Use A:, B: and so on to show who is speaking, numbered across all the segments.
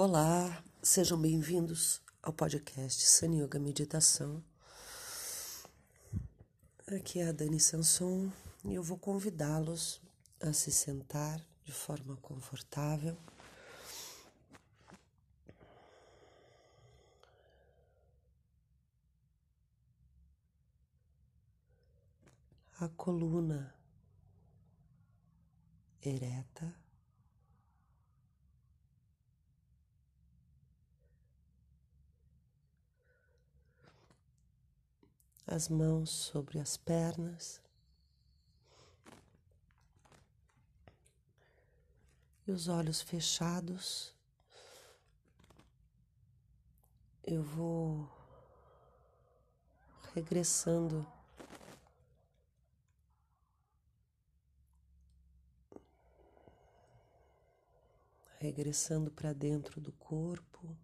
A: Olá, sejam bem-vindos ao podcast Sun Yoga Meditação. Aqui é a Dani Sanson e eu vou convidá-los a se sentar de forma confortável. A coluna ereta. As mãos sobre as pernas e os olhos fechados. Eu vou regressando regressando para dentro do corpo.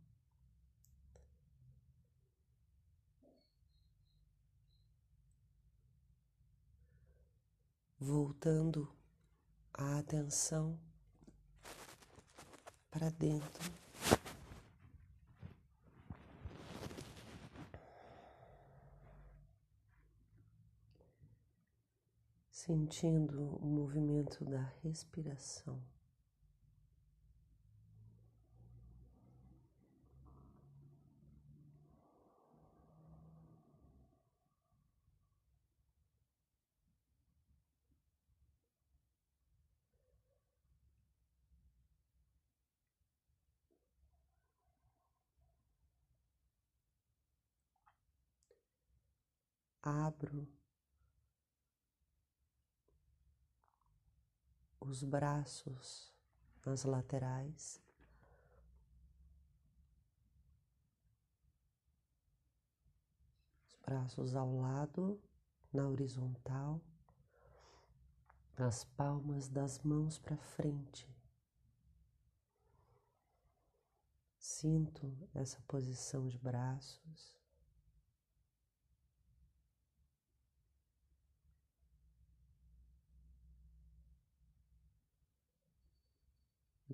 A: Voltando a atenção para dentro. Sentindo o movimento da respiração. Abro os braços nas laterais. Os braços ao lado, na horizontal, as palmas das mãos para frente. Sinto essa posição de braços.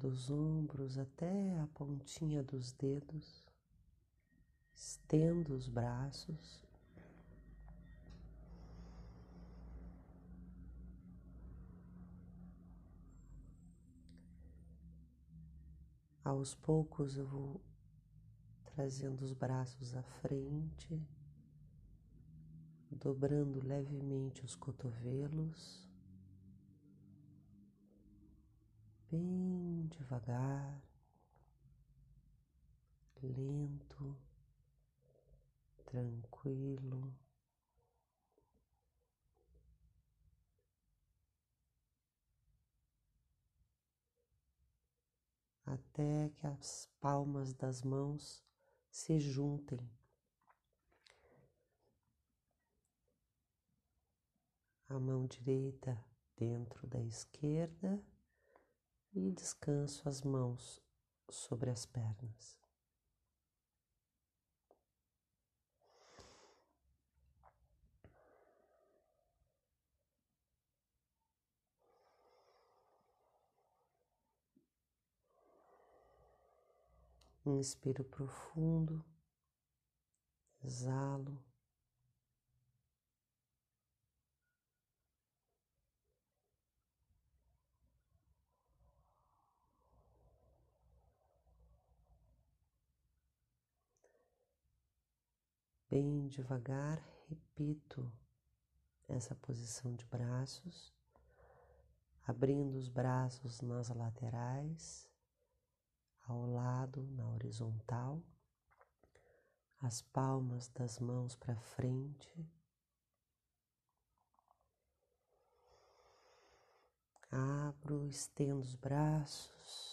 A: Dos ombros até a pontinha dos dedos, estendo os braços. Aos poucos eu vou trazendo os braços à frente, dobrando levemente os cotovelos. Bem devagar, lento, tranquilo. Até que as palmas das mãos se juntem. A mão direita dentro da esquerda e descanso as mãos sobre as pernas. Inspiro profundo, exalo. Bem devagar, repito essa posição de braços, abrindo os braços nas laterais, ao lado, na horizontal, as palmas das mãos para frente. Abro, estendo os braços.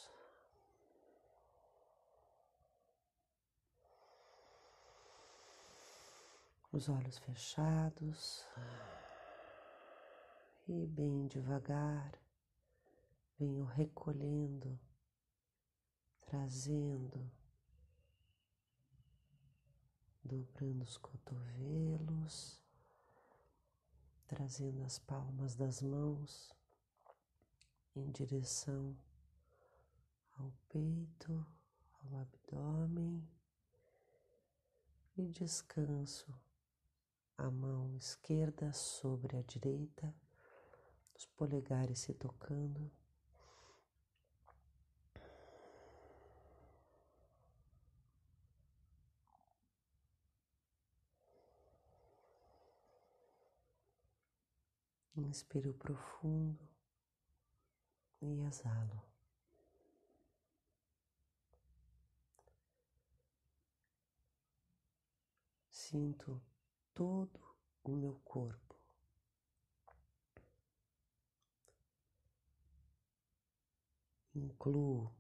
A: Os olhos fechados. E bem devagar venho recolhendo, trazendo, dobrando os cotovelos, trazendo as palmas das mãos em direção ao peito, o abdômen e descanso a mão esquerda sobre a direita, os polegares se tocando. Inspiro profundo e exalo. Sinto todo o meu corpo. Incluo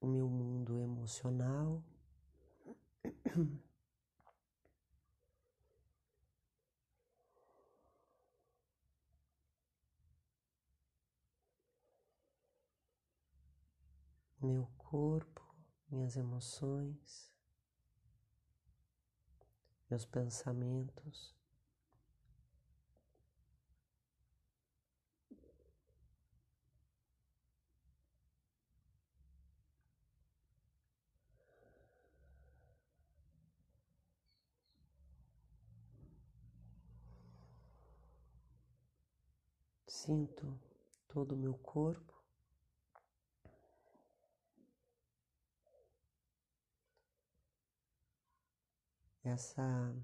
A: o meu mundo emocional. Meu corpo, minhas emoções meus pensamentos. Sinto todo o meu corpo. Essa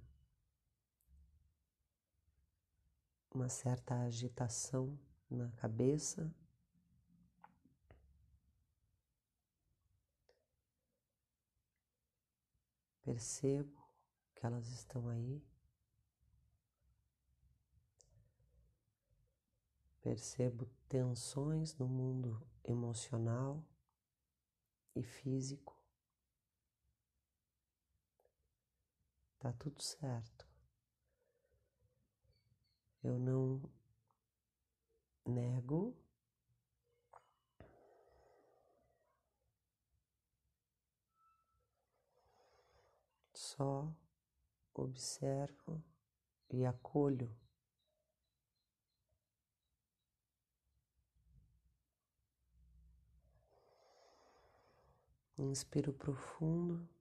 A: uma certa agitação na cabeça. Percebo que elas estão aí. Percebo tensões no mundo emocional e físico. Tá tudo certo. Eu não nego. Só observo e acolho. Inspiro profundo.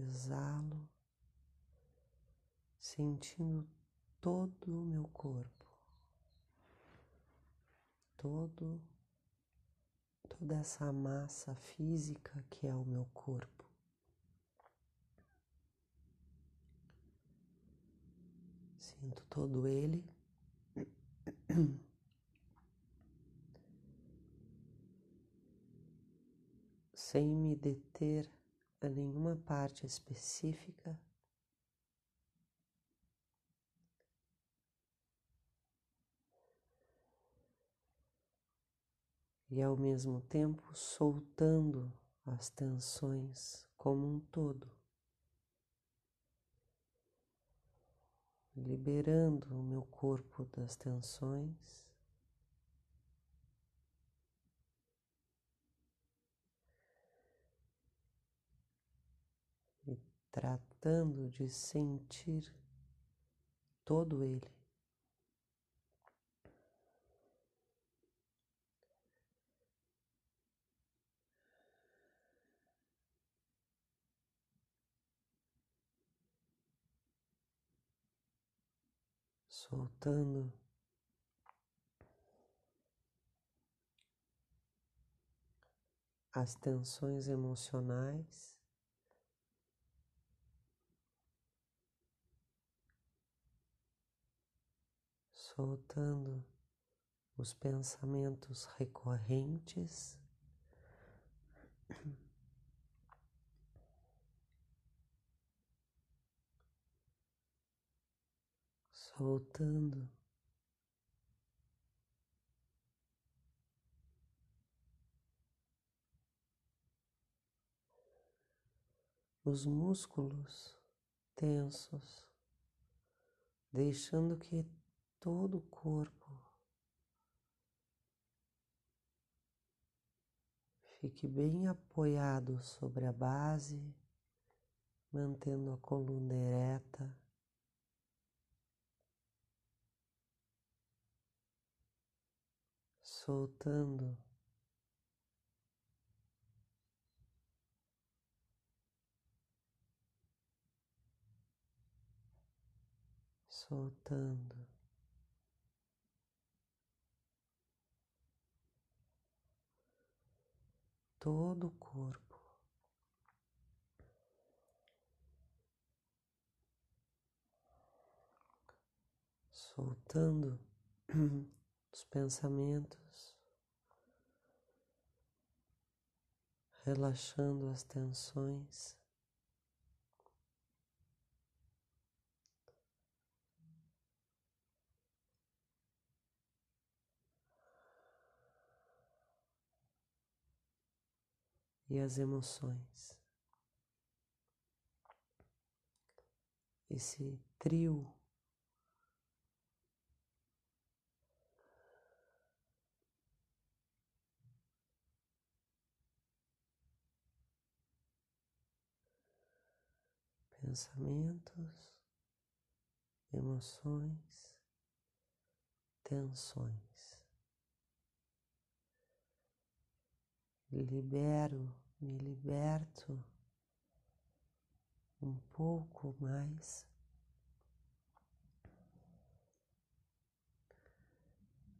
A: Exalo, sentindo todo o meu corpo, todo toda essa massa física que é o meu corpo. Sinto todo ele. Sem me deter a nenhuma parte específica. E ao mesmo tempo soltando as tensões como um todo, liberando o meu corpo das tensões. Tratando de sentir todo ele. Soltando as tensões emocionais. Soltando os pensamentos recorrentes. Soltando os músculos tensos, deixando que todo o corpo. Fique bem apoiado sobre a base, mantendo a coluna ereta. soltando soltando todo o corpo. Soltando os pensamentos, relaxando as tensões. E as emoções. Esse trio pensamentos, emoções, tensões. Libero me liberto um pouco mais.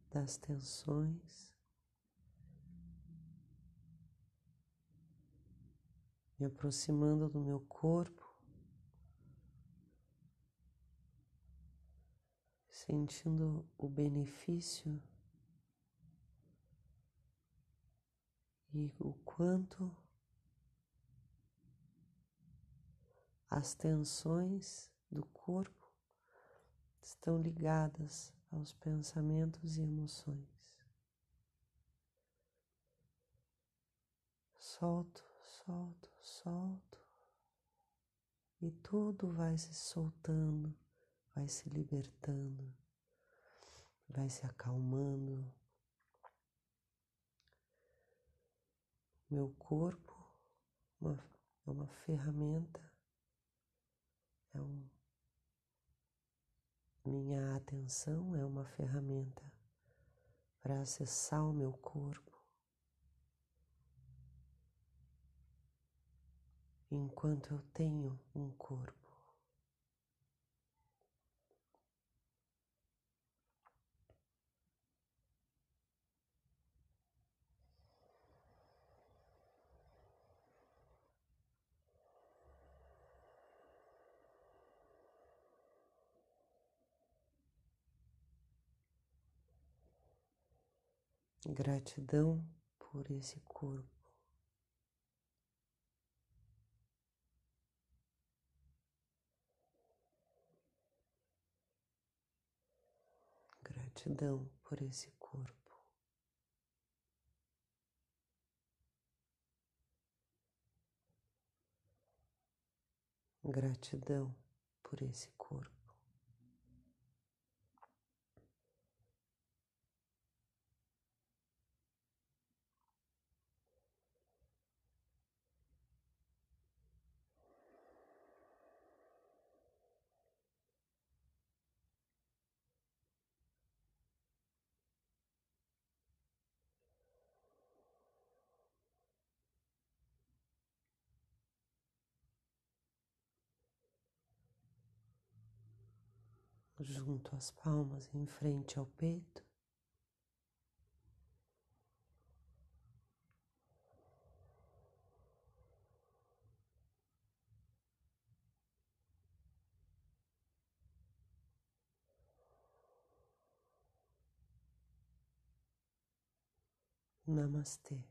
A: Das tensões, me aproximando do meu corpo, sentindo o benefício e o quanto as tensões do corpo estão ligadas aos pensamentos e emoções. Solto, solto, solto, e tudo vai se soltando, vai se libertando, vai se acalmando. Meu corpo uma, é uma ferramenta, é um, minha atenção é uma ferramenta para acessar o meu corpo. Enquanto eu tenho um corpo. Gratidão por esse corpo. Gratidão por esse corpo. Gratidão por esse corpo. Junto às palmas em frente ao peito. Namastê.